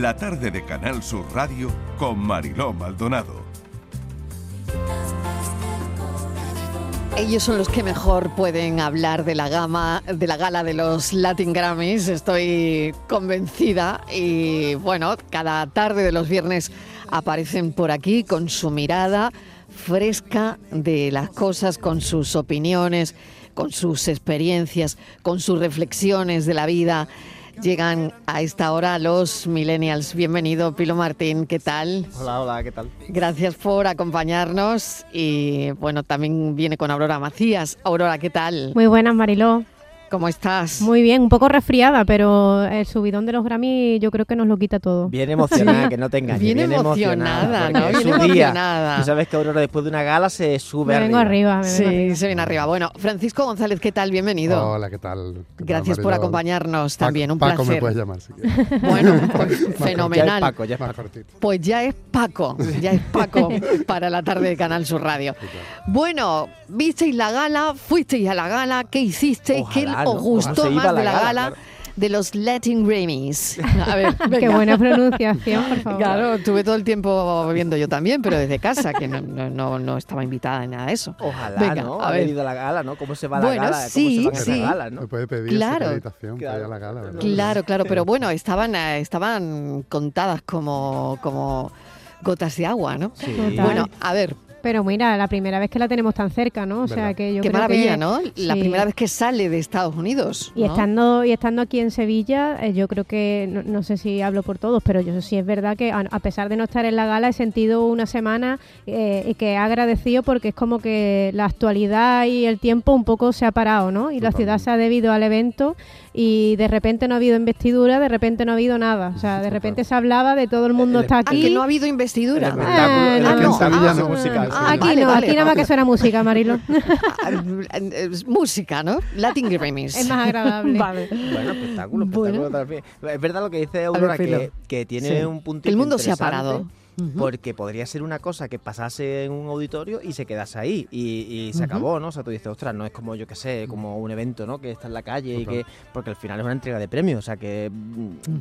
la tarde de Canal Sur Radio con Mariló Maldonado. Ellos son los que mejor pueden hablar de la gama, de la gala de los Latin Grammys. Estoy convencida y bueno, cada tarde de los viernes aparecen por aquí con su mirada fresca de las cosas, con sus opiniones, con sus experiencias, con sus reflexiones de la vida. Llegan a esta hora los millennials. Bienvenido, Pilo Martín, ¿qué tal? Hola, hola, ¿qué tal? Gracias por acompañarnos y bueno, también viene con Aurora Macías. Aurora, ¿qué tal? Muy buenas, Mariló. ¿Cómo estás? Muy bien, un poco resfriada, pero el subidón de los Grammy yo creo que nos lo quita todo. Bien emocionada, que no te engañes. Bien Bien, emocionada, emocionada. ¿no? Bien su día. emocionada. Tú sabes que Aurora después de una gala se sube Me vengo arriba, me vengo Sí, arriba. se viene arriba. Bueno, Francisco González, ¿qué tal? Bienvenido. Hola, ¿qué tal? ¿Qué tal, Gracias por acompañarnos Paco- también, un Paco placer. me puedes llamar si quieres. Bueno, pues, Ya es fenomenal. Paco, ya es Paco. Pues ya es Paco, ya es Paco para la tarde de Canal Sur Radio. Bueno, visteis la gala, fuisteis a la gala, ¿qué hicisteis? ¿Qué Os ¿no? gustó más la de la gala, gala, claro. de los Latin Grammys? A ver, Qué buena pronunciación, por favor. Claro, estuve todo el tiempo viendo yo también, pero desde casa, que no, no, no- no estaba invitada en nada de eso. Ojalá, Venga, ¿no? a Haber ver. ido a la gala, ¿no? ¿Cómo se va Bueno, la gala? sí, ¿Cómo se sí. a la gala, no? Me puede pedir Claro. para ir Claro. a la gala, ¿verdad? Claro, claro, pero bueno, estaban, eh, estaban contadas como, como gotas de agua, ¿no? Sí. Total. Bueno, a ver, Pero mira, la primera vez que la tenemos tan cerca, ¿no? O sea que yo qué creo maravilla, que- ¿no? La sí. primera vez que sale de Estados Unidos. Y ¿no? estando, y estando aquí en Sevilla, eh, yo creo que, no, no sé si hablo por todos, pero yo sí es verdad que a, a pesar de no estar en la gala, he sentido una semana eh, y que he agradecido porque es como que la actualidad y el tiempo un poco se ha parado, ¿no? Y la ciudad se ha debido al evento y de repente no ha habido investidura, de repente no ha habido nada. O sea, de repente se hablaba de todo el mundo El- está Ah, aquí. que no ha habido investidura. El espectáculo, Eh, el no, Ah, musical, sí. Aquí Vale, no, vale. aquí nada más que suena música, Marilo. Ah, es música, ¿no? Latin Grammys. es más agradable. Vale. Bueno, espectáculo, Bueno. espectáculo también. Es verdad lo que dice Aurora, que, que tiene Sí. un punto El mundo se ha parado. Porque podría ser una cosa que pasase en un auditorio y se quedase ahí y, y se acabó, ¿no? O sea, tú dices, ostras, no es como, yo qué sé, como un evento, ¿no? Que está en la calle y que... Porque al final es una entrega de premios, o sea, que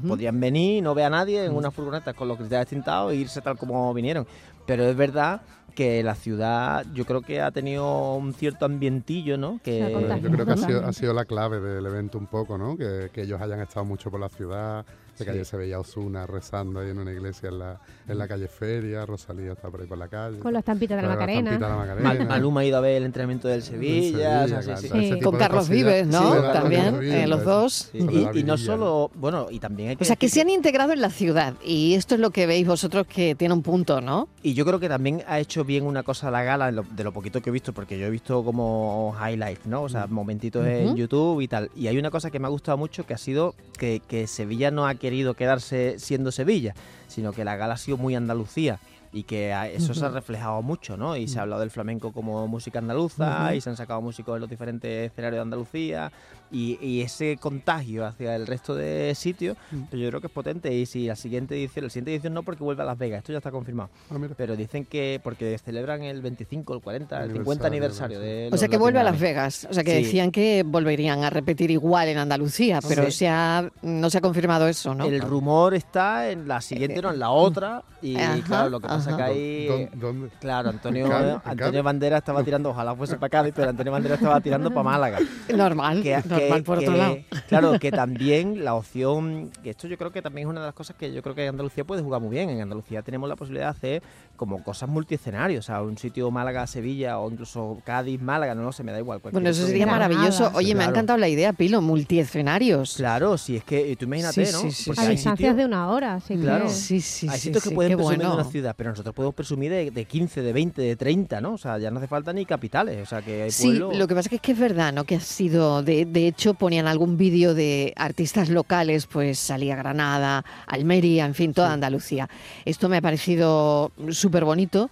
podrían venir, no ve a nadie en una furgoneta con los cristales tintados e irse tal como vinieron. Pero es verdad que la ciudad yo creo que ha tenido un cierto ambientillo, ¿no? Que. Yo creo que ha sido, ha sido la clave del evento un poco, ¿no? Que, que ellos hayan estado mucho por la ciudad, de que Sí. ayer se veía Osuna rezando ahí en una iglesia en la, en la calle Feria, Rosalía está por ahí por la calle. Con la estampita de la Macarena. estampita de la Mal- Macarena. Maluma ha ido a ver el entrenamiento del Sevilla, o sea, sí, claro, sí. ese Sí. tipo Con de Carlos. Vives, ¿no? Sí, ¿verdad? También, eh, los dos. Y, y no solo, bueno, y también hay que O sea, que se han integrado en la ciudad y esto es lo que veis vosotros que tiene un punto, ¿no? Y yo creo que también ha hecho bien una cosa la gala, lo- de lo poquito que he visto, porque yo he visto como highlights, ¿no? O sea, momentitos en YouTube y tal. Y hay una cosa que me ha gustado mucho, que ha sido que, que Sevilla no ha querido quedarse siendo Sevilla, sino que la gala ha sido muy Andalucía. Y que eso se ha reflejado mucho, ¿no? Y se ha hablado del flamenco como música andaluza, y se han sacado músicos de los diferentes escenarios de Andalucía, y, y ese contagio hacia el resto de sitios, pues yo creo que es potente. Y si la siguiente edición, la siguiente edición no porque vuelve a Las Vegas, esto ya está confirmado. Ah. Pero dicen que porque celebran el 25, el 40, el 50 Aniversario, de O sea, que vuelve a. Las Vegas. O sea, que Sí. decían que volverían a repetir igual en Andalucía, pero Sí. se ha- no se ha confirmado eso, ¿no? El rumor está en la siguiente, no, en la otra. Y Ajá, claro, lo que pasa ajá. ahí. ¿Dó- ¿Dónde? Claro, Antonio, ¿En Cádiz? ¿En Antonio? Bandera estaba tirando, ojalá fuese para Cádiz, pero Antonio Bandera estaba tirando para Málaga. Normal, que, normal que- por otro que- lado. Claro, que también la opción, que esto yo creo que también es una de las cosas que yo creo que Andalucía puede jugar muy bien. En Andalucía tenemos la posibilidad de hacer como cosas multiescenarios, o sea, un sitio Málaga, Sevilla o incluso Cádiz, Málaga, no, lo sé, me da igual. Bueno, eso sería maravilloso. Oye, me ha encantado la idea, Pilo, multiescenarios. Claro, si es que tú imagínate, Sí, ¿no? sí, sí, Porque A sí. hay distancias de una hora, así Claro. que... Sí, sí, hay sí, sitios sí, que pueden presumir de bueno. una ciudad, pero nosotros podemos presumir de, de 15, de 20, de 30, ¿no? O sea, ya no hace falta ni capitales, o sea, que hay Sí, lo que pasa es que es, que es verdad, ¿no? Que ha sido, de, de hecho, ponían algún vídeo de artistas locales, pues salía Granada, Almería, en fin, toda Andalucía. Esto me ha parecido súper bonito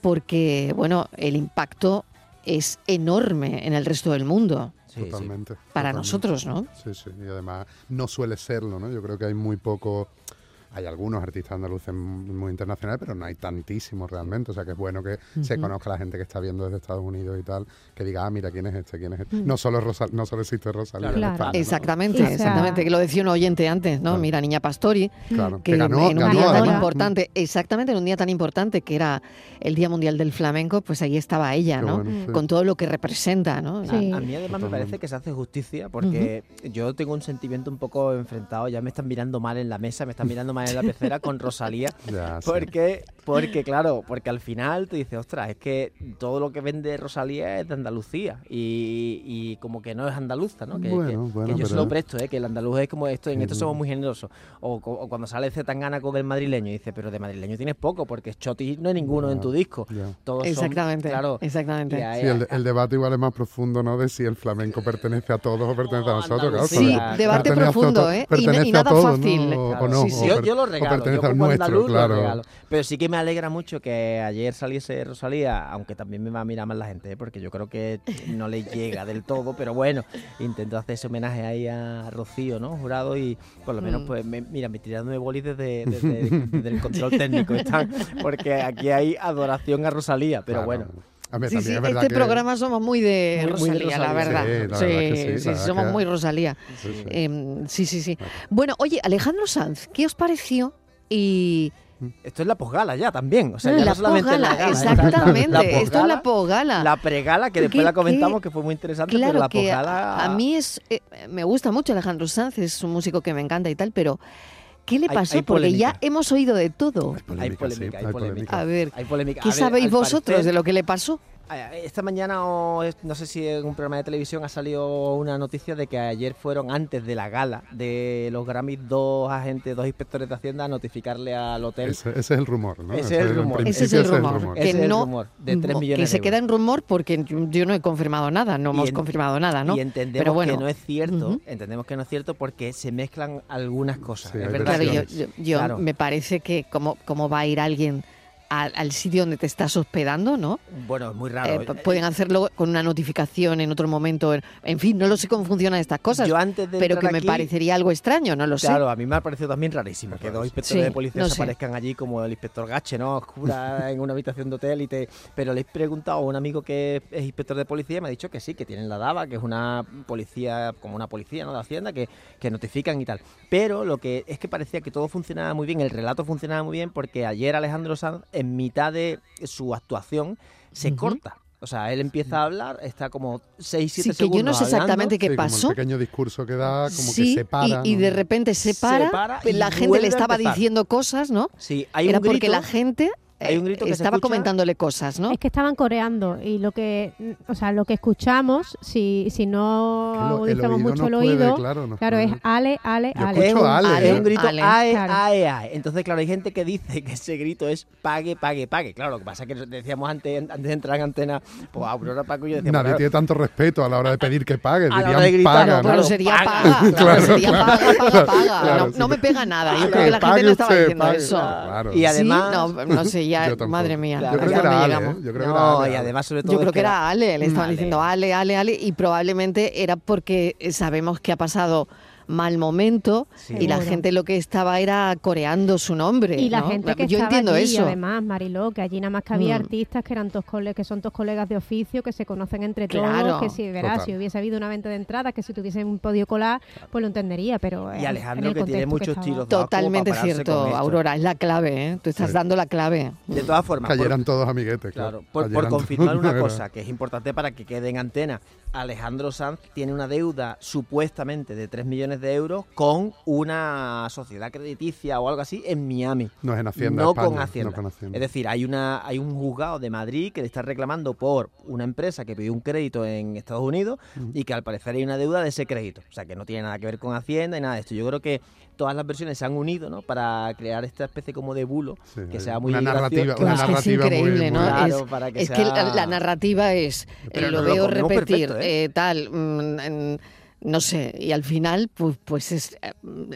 porque, bueno, el impacto es enorme en el resto del mundo, Sí. Totalmente. para totalmente. nosotros, ¿no? Sí, sí, y además no suele serlo, ¿no? Yo creo que hay muy poco hay algunos artistas andaluces muy internacionales, pero no hay tantísimos realmente. O sea que es bueno que se conozca la gente que está viendo desde Estados Unidos y tal, que diga, ah, mira, ¿quién es este? ¿Quién es este? No solo no solo existe Rosalía en España, Exactamente, exactamente, que lo decía un oyente antes, ¿no? Mira, Niña Pastori, que, ganó, en un día tan importante, exactamente, en un día tan importante que era el Día Mundial del Flamenco, pues ahí estaba ella, ¿no? Con todo lo que representa, ¿no? A, mí además me parece que se hace justicia porque yo tengo un sentimiento un poco enfrentado, ya me están mirando mal en la mesa, me están mirando mal en la pecera con Rosalía, porque, porque claro, porque al final te dices, ostras, es que todo lo que vende Rosalía es de Andalucía y, como que no es andaluza, ¿no? Que, yo se lo presto, ¿eh? que el andaluz es como esto, en esto somos muy generosos. O, cuando sale Zetangana con el madrileño y dice, pero de madrileño tienes poco, porque Choti no hay ninguno en tu disco. Todos exactamente, claro, exactamente. el, debate igual es más profundo, ¿no? De si el flamenco pertenece a todos o pertenece a nosotros. Claro, sí, debate profundo, ¿eh? Y, nada fácil. O no, yo, lo regalo, yo como nuestro, claro. lo regalo. Pero sí que me alegra mucho que ayer saliese Rosalía, aunque también me va a mirar más la gente, ¿eh? porque yo creo que no le llega del todo, pero bueno, intento hacer ese homenaje ahí a Rocío, ¿no? Jurado y por lo menos, mm. pues, mira, me tirando de bolis desde, desde, el control técnico, porque aquí hay adoración a Rosalía, pero bueno. Sí, sí, este programa somos muy de, Rosalía, la verdad. Sí, sí, somos muy Rosalía. Em, sí, sí, sí. Bueno, oye, Alejandro Sanz, ¿qué os pareció? Y esto es la posgala ya también. O sea, ya la no solamente la gala. Exactamente, esto es la posgala. La pregala, que después la comentamos, que fue muy interesante, pero la posgala... A, mí es, eh, me gusta mucho Alejandro Sanz, es un músico que me encanta y tal, pero ¿qué le pasó? Porque ya hemos oído de todo. Hay polémica, hay polémica. A ver, ¿qué sabéis vosotros de lo que le pasó? Esta mañana, o no sé si en un programa de televisión ha salido una noticia de que ayer fueron antes de la gala de los Grammys dos agentes, dos inspectores de Hacienda a notificarle al hotel. Ese, es el rumor, ¿no? Ese, es el rumor. Ese es el rumor. Que es el rumor de 3 millones Que se queda en rumor porque yo no he confirmado nada, no hemos confirmado nada, ¿no? Y entendemos que no es cierto, entendemos que no es cierto porque se mezclan algunas cosas. es verdad. Claro, yo, me parece que cómo, cómo va a ir alguien al, sitio donde te estás hospedando, ¿no? Bueno, es muy raro. Eh, pueden hacerlo con una notificación en otro momento. En fin, no lo sé cómo funcionan estas cosas. Yo antes de pero que me parecería algo extraño, no lo sé. Claro, a mí me ha parecido también rarísimo que dos inspectores de policía aparezcan allí como el inspector Gache, ¿no? Oscura en una habitación de hotel y te... Pero le he preguntado a un amigo que es inspector de policía y me ha dicho que sí, que tienen la DABA, que es una policía, como una policía, ¿no? De Hacienda, que, que notifican y tal. Pero lo que es que parecía que todo funcionaba muy bien, el relato funcionaba muy bien porque ayer Alejandro Sanz en mitad de su actuación se corta. O sea, él empieza a hablar, está como 6, 7 sí, que yo no sé exactamente qué pasó. Como pequeño discurso que da, como que se para. Y, y de repente se para, la gente le estaba diciendo cosas, ¿no? Sí, hay Era un porque la gente hay un grito que estaba comentándole cosas, ¿no? Es que estaban coreando y lo que, o sea, lo que escuchamos, si, si no agudizamos mucho el oído, claro, es ale, ale, ale. Es un, ale. Es un grito ae, ae, ae. Entonces, claro, hay gente que dice que ese grito es pague, pague, pague. Claro, lo que pasa es que decíamos antes, antes de entrar en antena, pues Aurora Paco y yo decíamos... Nadie tiene tanto respeto a la hora de pedir que pague, a dirían de gritar, paga, ¿no? Claro, sería paga, claro, sería paga, paga, paga. No, me pega nada, yo creo que la gente no estaba diciendo eso. Y además... No, no sé, ya, madre mía. Yo creo que era Ale, ¿eh? Yo creo que era Ale, y además sobre todo Yo creo que era Ale, le estaban diciendo Ale, Ale, Ale, y probablemente era porque sabemos que ha pasado mal momento y la gente lo que estaba era coreando su nombre. Y la ¿no? gente que Yo estaba entiendo allí, eso. además, Mariló, que allí nada más que había mm. artistas que eran tos que son dos colegas de oficio, que se conocen entre todos, que si verás, si hubiese habido una venta de entradas, que si tuviesen podido colar, pues lo entendería, pero Y Alejandro que tiene muchos tiros Totalmente cierto, Aurora, es la clave, ¿eh? Tú estás dando la clave. De todas formas, cayeran todos amiguetes, claro. Por, por confirmar una cosa que es importante para que quede en antena, Alejandro Sanz tiene una deuda supuestamente de 3 millones de euros con una sociedad crediticia o algo así en Miami. No es en Hacienda. No, con, Hacienda. Es decir, hay, una, hay un juzgado de Madrid que le está reclamando por una empresa que pidió un crédito en Estados Unidos y que al parecer hay una deuda de ese crédito. O sea, que no tiene nada que ver con Hacienda y nada de esto. Yo creo que todas las versiones se han unido ¿no? para crear esta especie como de bulo que sea muy una narrativa, una narrativa es increíble, ¿no? Claro, es, para que es que la, narrativa es, eh, lo veo repetir, ¿eh? Eh, tal, mm, no sé, y al final pues, pues es,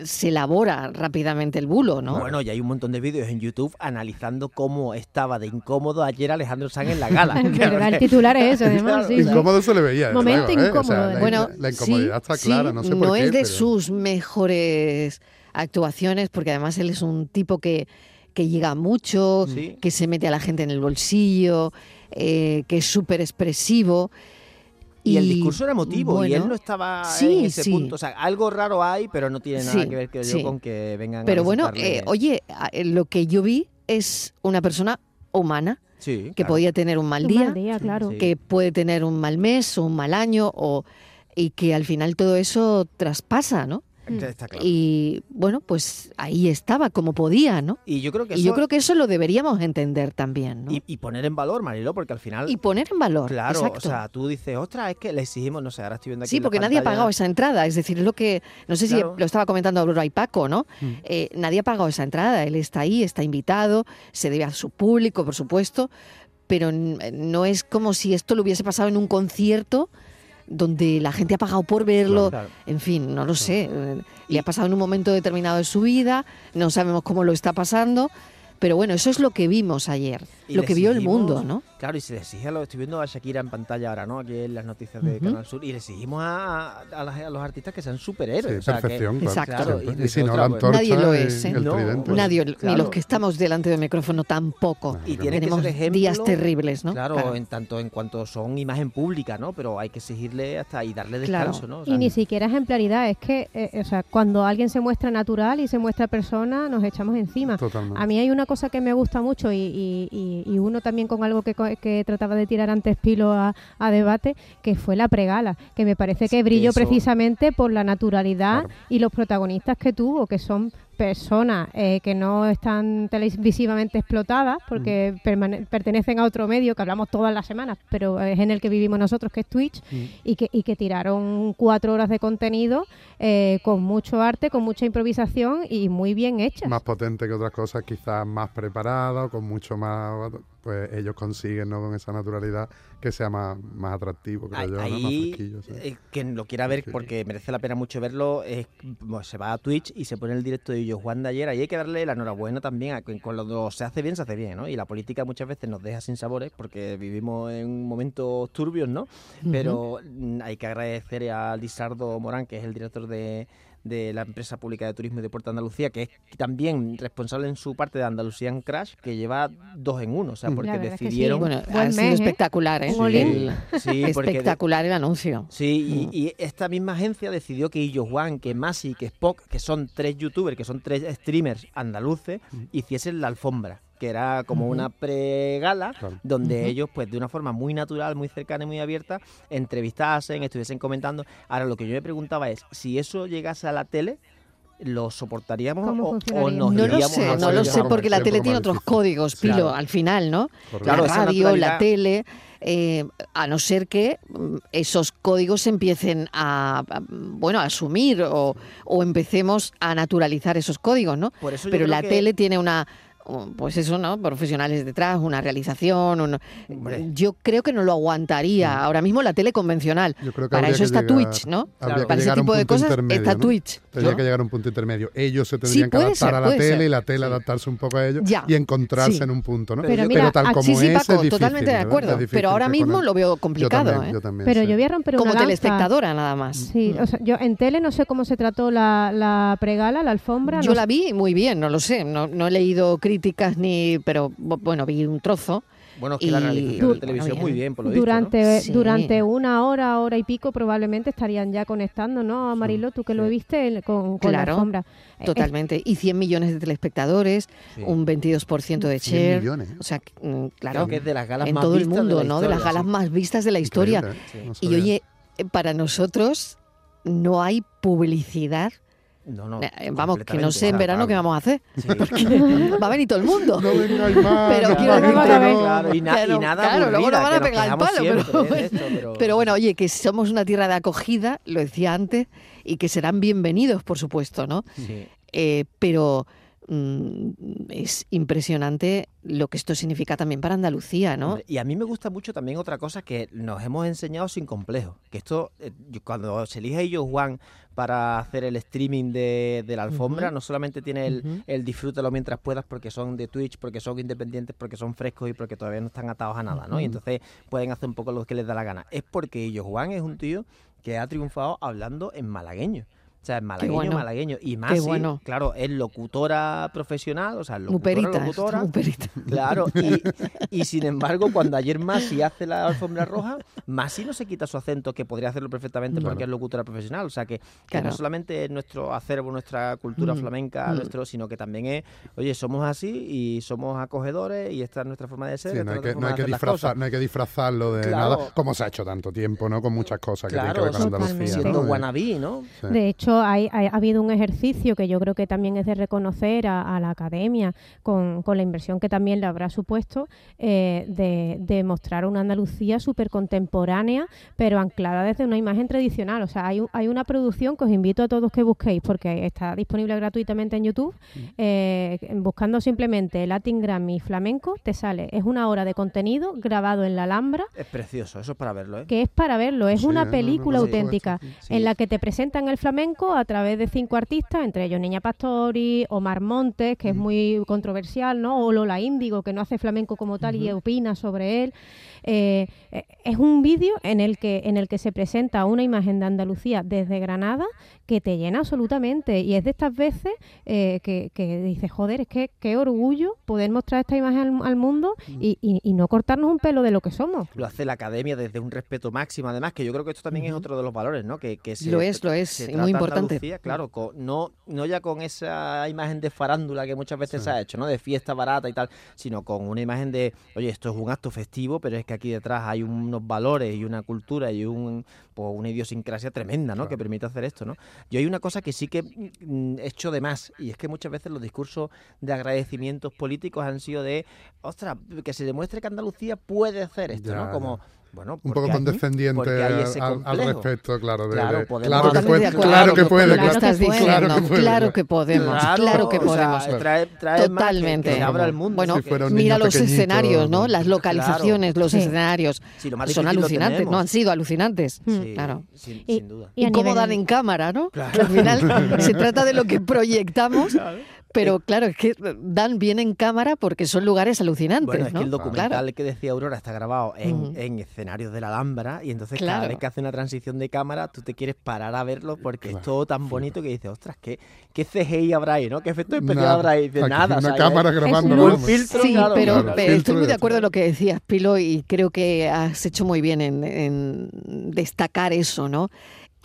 se elabora rápidamente el bulo, ¿no? Bueno, y hay un montón de vídeos en YouTube analizando cómo estaba de incómodo ayer Alejandro Sanz en la gala. Verdad, el titular es eso, además. sí, sí. Incómodo se le veía. Momento luego, ¿eh? O sea, incómodo, la, bueno, la, incomodidad sí, está clara, sí, no sé por qué. es de pero- sus mejores actuaciones, porque además él es un tipo que, que llega mucho, Sí. que se mete a la gente en el bolsillo, eh, que es súper expresivo. Y, el discurso era emotivo y él bueno, no estaba sí, en ese sí. punto. O sea, algo raro hay, pero no tiene nada Sí, que ver, creo yo, con que vengan Pero a bueno, eh, oye, a- eh, lo que yo vi es una persona humana sí, que claro. podía tener un mal Un día, mal día, claro. Que puede tener un mal mes o un mal año o y que al final todo eso traspasa, ¿no? Está claro. Y bueno, pues ahí estaba como podía, ¿no? Y yo creo que Y yo eso- creo que eso lo deberíamos entender también, ¿no? y, y poner en valor, Mariló, porque al final... Y poner en valor. Claro, exacto. o sea, tú dices, ostras, es que le exigimos, no sé, ahora estoy viendo aquí Sí, porque nadie ha pagado esa entrada. Es decir, es lo que. No sé Claro. si lo estaba comentando Aurora y Paco, ¿no? Mm. Eh, nadie ha pagado esa entrada. Él está ahí, está invitado, se debe a su público, por supuesto. Pero no es como si esto lo hubiese pasado en un concierto donde la gente ha pagado por verlo. Claro. En fin, no lo sé. Eh, Le ha pasado en un momento determinado de su vida, no sabemos cómo lo está pasando. Pero bueno, eso es lo que vimos ayer, Y lo que vio el mundo, ¿no? Claro, y se le exige a lo estoy viendo a Shakira en pantalla ahora, ¿no? Aquí en las noticias de. Canal Sur. Y le exigimos a, a las- a los artistas que sean superhéroes. Sí, o sea, que- perfección, claro, Exacto. Y Y si no, otra, la pues- antorcha Nadie lo es, ¿eh? el No, tridente. pues, Nadie, ni los que estamos delante del micrófono tampoco. Y tiene que Tenemos ser ejemplo, días terribles, ¿no? Claro, Claro. en tanto en cuanto son imagen pública, ¿no? Pero hay que exigirle hasta y darle Claro. descanso, ¿no? O Y ni siquiera ejemplaridad, es que, eh, o sea, cuando alguien se muestra natural y se muestra persona, nos echamos encima. Totalmente. A mí hay una cosa que me gusta mucho y, y- y- y uno también con algo que, que trataba de tirar antes Pilo a, a debate, que fue la pregala, que me parece que brilló Eso- precisamente por la naturalidad Claro. y los protagonistas que tuvo, que son personas eh, que no están televisivamente explotadas porque permane- pertenecen a otro medio que hablamos todas las semanas, pero es en el que vivimos nosotros, que es Twitch, Mm. y, que, y que tiraron cuatro horas de contenido eh, con mucho arte, con mucha improvisación y muy bien hechas. más potente que otras cosas, quizás más preparada o con mucho más, pues ellos consiguen ¿no? con esa naturalidad que sea más, más atractivo, creo Ahí, yo, ¿no? más ahí, fresquillo. sí. eh, quien lo quiera ver, Sí. porque merece la pena mucho verlo, es, se va a Twitch y se pone el directo de Yo Juan de ayer. Ahí hay que darle la enhorabuena también a que cuando se hace bien, se hace bien, ¿no? Y la política muchas veces nos deja sin sabores porque vivimos en momentos turbios, ¿no? Pero mm, hay que agradecer a Lizardo Morán, que es el director de, de la empresa pública de turismo y deporte de Andalucía, que es también responsable en su parte de Andalucía Crash, que lleva dos en uno, o sea, Mm. porque es que sí. decidieron... Bueno, Buen ha sido mes, ¿eh? espectacular, ¿eh? El- Sí, porque de- espectacular el anuncio. Sí, Mm. y, y esta misma agencia decidió que Illo Juan, que Masi, que Spock, que son tres youtubers, que son tres streamers andaluces, hiciesen la alfombra, que era como una pre-gala, Claro. donde ellos, pues de una forma muy natural, muy cercana y muy abierta, entrevistasen, estuviesen comentando. Ahora, lo que yo me preguntaba es, si eso llegase a la tele, ¿lo soportaríamos ¿Cómo o, o nos No lo sé, no lo sé, porque la tele tiene otros códigos, Pilo, Claro. al final, ¿no? Correcto. La radio, la tele, eh, a no ser que mm, esos códigos se empiecen a, a, bueno, a asumir o, o empecemos a naturalizar esos códigos, ¿no? Por eso Pero la que- tele tiene una, pues eso, ¿no? Profesionales detrás, una realización. un- yo creo que no lo aguantaría ahora mismo la tele convencional. Yo creo que Para eso que está llegar- Twitch, ¿no? Para ese llegar a un tipo de punto cosas intermedio, está ¿no? Twitch. Tendría ¿no? que llegar a un punto intermedio. Ellos se tendrían que ser, adaptar a la tele ser. y la tele Sí. adaptarse un poco a ellos Ya. y encontrarse Sí. en un punto, ¿no? Pero mira, tal aquí como sí, sí, es, es Paco, difícil, totalmente de acuerdo. Pero ahora mismo lo veo Yo complicado, también, ¿eh? yo también, Pero yo voy a romper Como una telespectadora nada más. Sí, o sea, yo en tele no sé cómo se trató la, la pregala, la alfombra. Yo la vi muy bien, no lo sé, no, no he leído críticas ni, pero bu- bueno, vi un trozo. Bueno, es que la realización de televisión bien. muy bien, por lo visto, ¿no? durante Sí. durante una hora, hora y pico probablemente estarían ya conectando, ¿no? Amarilo, tú que lo sí. viste el- con, con Claro, la alfombra. Eh, Totalmente. Y 100 millones de telespectadores, Sí. un 22% de 100 share. millones, ¿eh? O sea, mm, claro, Creo que es de las galas en más todo el vistas de mundo, la ¿no? De las historia, galas sí. más vistas de la historia. ¿eh? No Y oye, para nosotros no hay publicidad. No, no, Eh, Vamos, que no sé en verano qué vamos a hacer. Sí. Porque va a venir todo el mundo. No vengáis más. Pero quiero no. Claro, y, na- y nada claro, luego nos van a pegar el palo, siempre pero bueno. esto, pero- Pero bueno, oye, que somos una tierra de acogida, lo decía antes, y que serán bienvenidos, por supuesto, ¿no? Sí. Eh, pero es impresionante lo que esto significa también para Andalucía, ¿no? Y a mí me gusta mucho también otra cosa que nos hemos enseñado sin complejo. Que esto, eh, cuando se elige a ellos Juan para hacer el streaming de, de la alfombra, no solamente tiene el, Ujú. el disfrútalo mientras puedas porque son de Twitch, porque son independientes, porque son frescos y porque todavía no están atados a nada, ¿no? Y entonces pueden hacer un poco lo que les da la gana. Es porque ellos Juan es un tío que ha triunfado hablando en malagueño. O sea, en malagueño, bueno. malagueño. Y más, bueno. claro, es locutora profesional, o sea, locutora, Muperita, locutora. muperita. Claro, y, y sin embargo, cuando ayer Masi hace la alfombra roja, Masi no se quita su acento, que podría hacerlo perfectamente Claro. porque es locutora profesional. O sea, que, no solamente es nuestro acervo, nuestra cultura Mm, flamenca, mm. nuestro, sino que también es, oye, somos así y somos acogedores y esta es nuestra forma de ser. Sí, no es hay, que, no, hay que disfrazar, no hay que disfrazarlo de Claro. nada, como se ha hecho tanto tiempo, ¿no? Con muchas cosas que Claro, tienen que ver con. Andalucía. siendo ¿no? wannabe, ¿no? Sí. De hecho, hay, hay- ha habido un ejercicio que yo creo que también es de reconocer a, a la academia, con, con la inversión que también le habrá supuesto, eh, de, de mostrar una Andalucía súper contemporánea, pero anclada desde una imagen tradicional. O sea, hay, hay una producción que os invito a todos que busquéis, porque está disponible gratuitamente en YouTube. eh, buscando simplemente Latin Grammy Flamenco, te sale. Es una hora de contenido grabado en la Alhambra Es precioso, eso es para verlo, ¿eh? que es para verlo, es Sí, una no, no, película auténtica sí. en la que te presentan el flamenco a través de cinco artistas, entre ellos Niña Pastori, Omar Montes, que es muy controversial, ¿no? O Lola Índigo, que no hace flamenco como tal y opina sobre él. Eh, eh, es un vídeo en el que en el que se presenta una imagen de Andalucía desde Granada que te llena absolutamente y es de estas veces eh, que, que dices joder es que qué orgullo poder mostrar esta imagen al, al mundo y, y- y no cortarnos un pelo de lo que somos Lo hace la academia desde un respeto máximo, además, que yo creo que esto también es otro de los valores, ¿no? Que, que se- Lo es, lo es, se y trata muy importante. Andalucía, claro, no, no ya con esa imagen de farándula que muchas veces Sí. se ha hecho, ¿no? De fiesta barata y tal, sino con una imagen de, oye, esto es un acto festivo, pero es que aquí detrás hay unos valores y una cultura y un, pues, una idiosincrasia tremenda, ¿no? Que permite hacer esto, ¿no? Yo hay una cosa que sí que mm, echo de más, y es que muchas veces los discursos de agradecimientos políticos han sido de, ostras, que se demuestre que Andalucía puede hacer esto, Ya, ¿no? Como, bueno, Un poco condescendiente al, respecto, claro. De, Claro, de- podemos claro que puede, claro que puede, claro, que puede. diciendo. Claro que puede, Claro claro. que podemos, claro que o sea, podemos. trae- trae más que- Totalmente. Que, se abra el mundo. Bueno, Si mira los escenarios, ¿no? Las localizaciones, los Sí. escenarios. Sí, lo Son alucinantes, no han sido alucinantes. Sí, Claro. sin, Y- sin duda. Y, cómo dan en cámara, ¿no? Al final se trata de lo que proyectamos, pero claro, es que dan bien en cámara porque son lugares alucinantes, Bueno, es ¿no? que el documental Claro. que decía Aurora está grabado en, en escenarios de la Alhambra y entonces cada vez que hace una transición de cámara tú te quieres parar a verlo porque es todo tan bonito que dices, ostras, ¿qué, qué CGI habrá ahí, ¿no? ¿Qué efecto especial Nada. habrá ahí? Aquí nada. o Una sea, cámara es- grabando. un filtro, Sí, claro, pero, claro. pero Filtro estoy muy de de acuerdo en lo que decías, Pilo, y creo que has hecho muy bien en, en destacar eso, ¿no?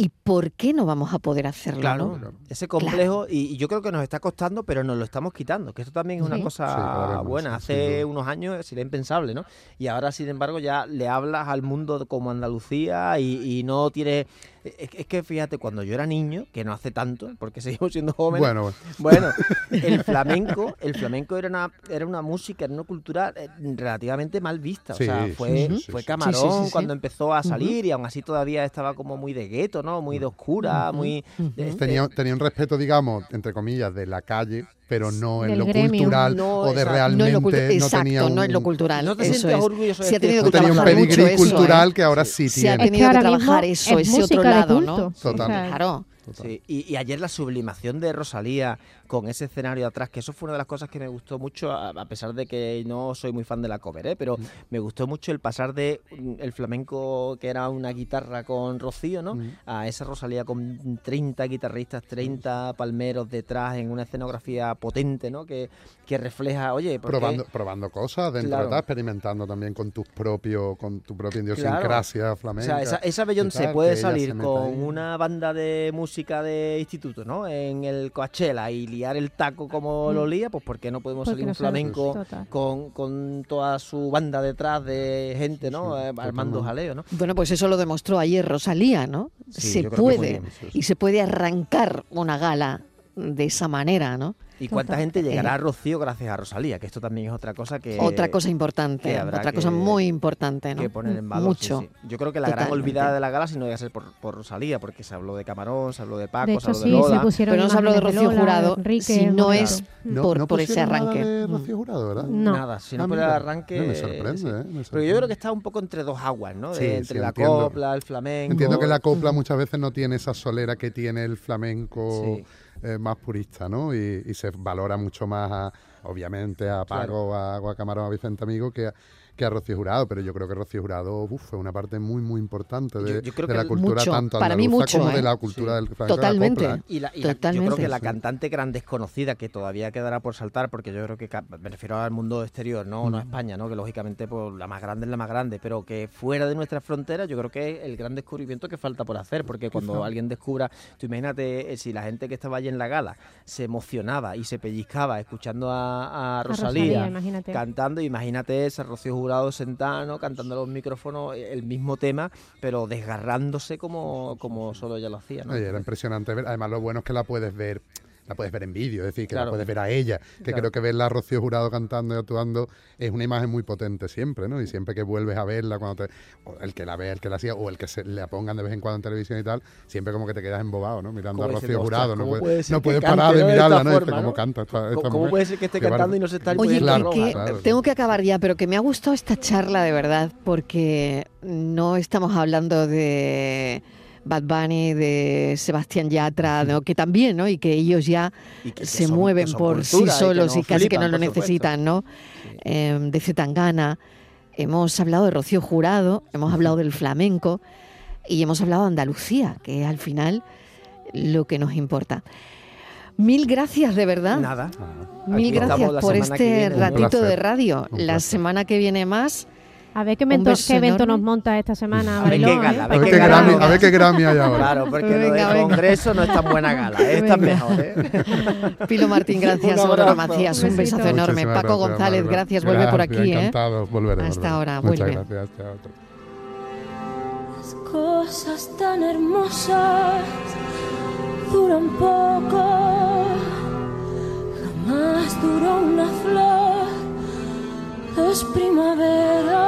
¿Y por qué no vamos a poder hacerlo? Claro, no? ese complejo, y, y yo creo que nos está costando, pero nos lo estamos quitando, que esto también es una Sí. cosa Sí, buena. Hace unos años sería impensable, ¿no? Y ahora, sin embargo, ya le hablas al mundo como Andalucía y, y no tiene... Es, es que fíjate, cuando yo era niño, que no hace tanto, porque seguimos siendo jóvenes, Bueno, bueno. bueno, el flamenco, el flamenco era una, era una música, era una cultura eh, relativamente mal vista. Sí, o sea, fue, sí, sí, fue. Camarón Sí, sí, sí, sí. cuando empezó a salir y aún así todavía estaba como muy de gueto, ¿no? Muy de oscura, muy... este, Tenía, tenía un respeto, digamos, entre comillas, de la calle, pero no en lo gremio. cultural No, o de exacto. realmente No cultu- no exacto, tenía un, no en lo cultural. No te eso sientes es. orgulloso de Sí ha tenido no que tenía un pedigrí eso, ¿eh? cultural que ahora sí Se ha tiene. Es que tenido que trabajar eso, es ese otro lado. ¿no? Total. Claro. Sí, y, y ayer la sublimación de Rosalía con ese escenario atrás, que eso fue una de las cosas que me gustó mucho, a, pesar de que no soy muy fan de la cover, ¿eh? pero Mm. me gustó mucho el pasar de mm, el flamenco que era una guitarra con Rocío, ¿no? Mm. A esa Rosalía con 30 guitarristas, 30 palmeros detrás en una escenografía potente, ¿no? Que, que refleja, oye, porque- Probando, probando cosas dentro Claro. de tal, experimentando también con tus propios, con tu propia idiosincrasia O flamenca. sea, esa, esa Beyoncé tal, puede salir con ahí. una banda de música de instituto, ¿no? En el Coachella y liar el taco como lo lía, pues ¿por qué no podemos Porque salir un flamenco con, con toda su banda detrás de gente, ¿no? Sí, Eh, armando jaleo, ¿no? Bueno, pues eso lo demostró ayer Rosalía, ¿no? Sí, se puede bien, sí, sí. y se puede arrancar una gala de esa manera, ¿no? ¿Y cuánta gente llegará Eh. a Rocío gracias a Rosalía? Que esto también es otra cosa que... otra cosa importante, otra cosa que- muy importante, ¿no? que poner en valor. Mucho. sí. Yo creo que la gran olvidada de la gala, si no llega a ser por, por Rosalía, porque se habló de Camarón, se habló de Paco, De se habló sí, de se Lola. pusieron Pero no se habló de Rocío Lola, Jurado Enrique, si no es No, por, no por ese pusieron nada arranque. de. Rocío Jurado, ¿verdad? No. Nada, sino Ah, por el arranque. Me sorprende, sí. ¿eh? Me Pero yo sorprende. creo que está un poco entre dos aguas, ¿no? Sí, De- entre sí, la entiendo. copla, el flamenco. Entiendo que la copla muchas veces no tiene esa solera que tiene el flamenco Sí. Eh, más purista, ¿no? Y, y se valora mucho más, a, obviamente, a Paco, a, a Camarón, a Vicente Amigo, que a, que a Rocío Jurado. Pero yo creo que Rocío Jurado uf, fue una parte muy, muy importante de, Yo- yo de la cultura mucho, tanto para mí mucho, como ¿eh? de la cultura Sí. del flamenco. de la Totalmente. copla, ¿eh? Y, la, y la- yo Totalmente. creo que la cantante gran desconocida, que todavía quedará por saltar, porque yo creo que me refiero al mundo exterior, no, no a España, ¿no? que lógicamente pues, la más grande es la más grande, pero que fuera de nuestras fronteras yo creo que es el gran descubrimiento que falta por hacer, porque cuando alguien descubra, tú imagínate eh, si la gente que estaba allí en la gala se emocionaba y se pellizcaba escuchando a, a Rosalía, Rosalía, imagínate. cantando, imagínate ese Rocío Jurado sentado, ¿no? cantando a los micrófonos el mismo tema, pero desgarrándose como, como solo ella lo hacía. ¿no? Oye, era impresionante ver. Además, lo bueno es que la puedes ver. La puedes ver en vídeo, es decir, que Claro. la puedes ver a ella. Que Claro. creo que verla a Rocío Jurado cantando y actuando es una imagen muy potente siempre, ¿no? Y siempre que vuelves a verla, cuando te, o el que la vea, el que la hacía, o el que se la pongan de vez en cuando en televisión y tal, siempre como que te quedas embobado, ¿no? Mirando a Rocío Jurado. "Ostras, No, ¿cómo puedes- no puedes parar de mirarla, ¿no? Forma, ¿cómo canta esta, esta ¿Cómo mujer? puede ser que esté cantando y no se está Oye, que claro. tengo que acabar ya, pero que me ha gustado esta charla de verdad, porque no estamos hablando de Bad Bunny, de Sebastián Yatra, ¿no? que también, ¿no? Y que ellos ya que- se son- mueven por sí cultura y que solos y, casi que no lo necesitan, ¿no? Sí. Eh, de Zetangana, hemos hablado de Rocío Jurado, hemos hablado del flamenco y hemos hablado de Andalucía, que es al final lo que nos importa. Mil gracias de verdad. Nada. Mil Aquí gracias por este ratito de radio. La semana que viene más. A ver qué, evento, qué evento nos monta esta semana, A ver qué Mariló, gala, ¿eh? a ver qué gala. Grammy, a ver qué Grammy hay ahora. Claro, porque lo Venga, del venga. Congreso no es tan buena gala. ¿eh? Esta es mejor. ¿eh? Pilo Martín, gracias. Un Aurora. Macías, un Un besazo enorme. Muchísimas Paco gracias, González, gracias. Vuelve por aquí. ¿eh? Encantado, volveré. Hasta volveré. ahora, Muchas vuelve. gracias. chao, chao. Las cosas tan hermosas duran poco. Jamás duró una flor, dos primaveras.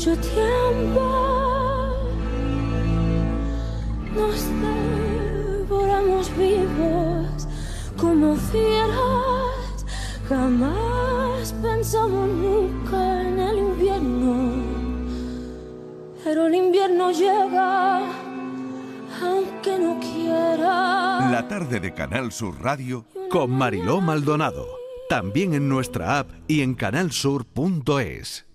Mucho tiempo. Nos devoramos vivos como fieras. Jamás pensamos nunca en el invierno. Pero el invierno llega, aunque no quiera. La tarde de Canal Sur Radio con Mariló Maldonado. También en nuestra app y en canalsur.es.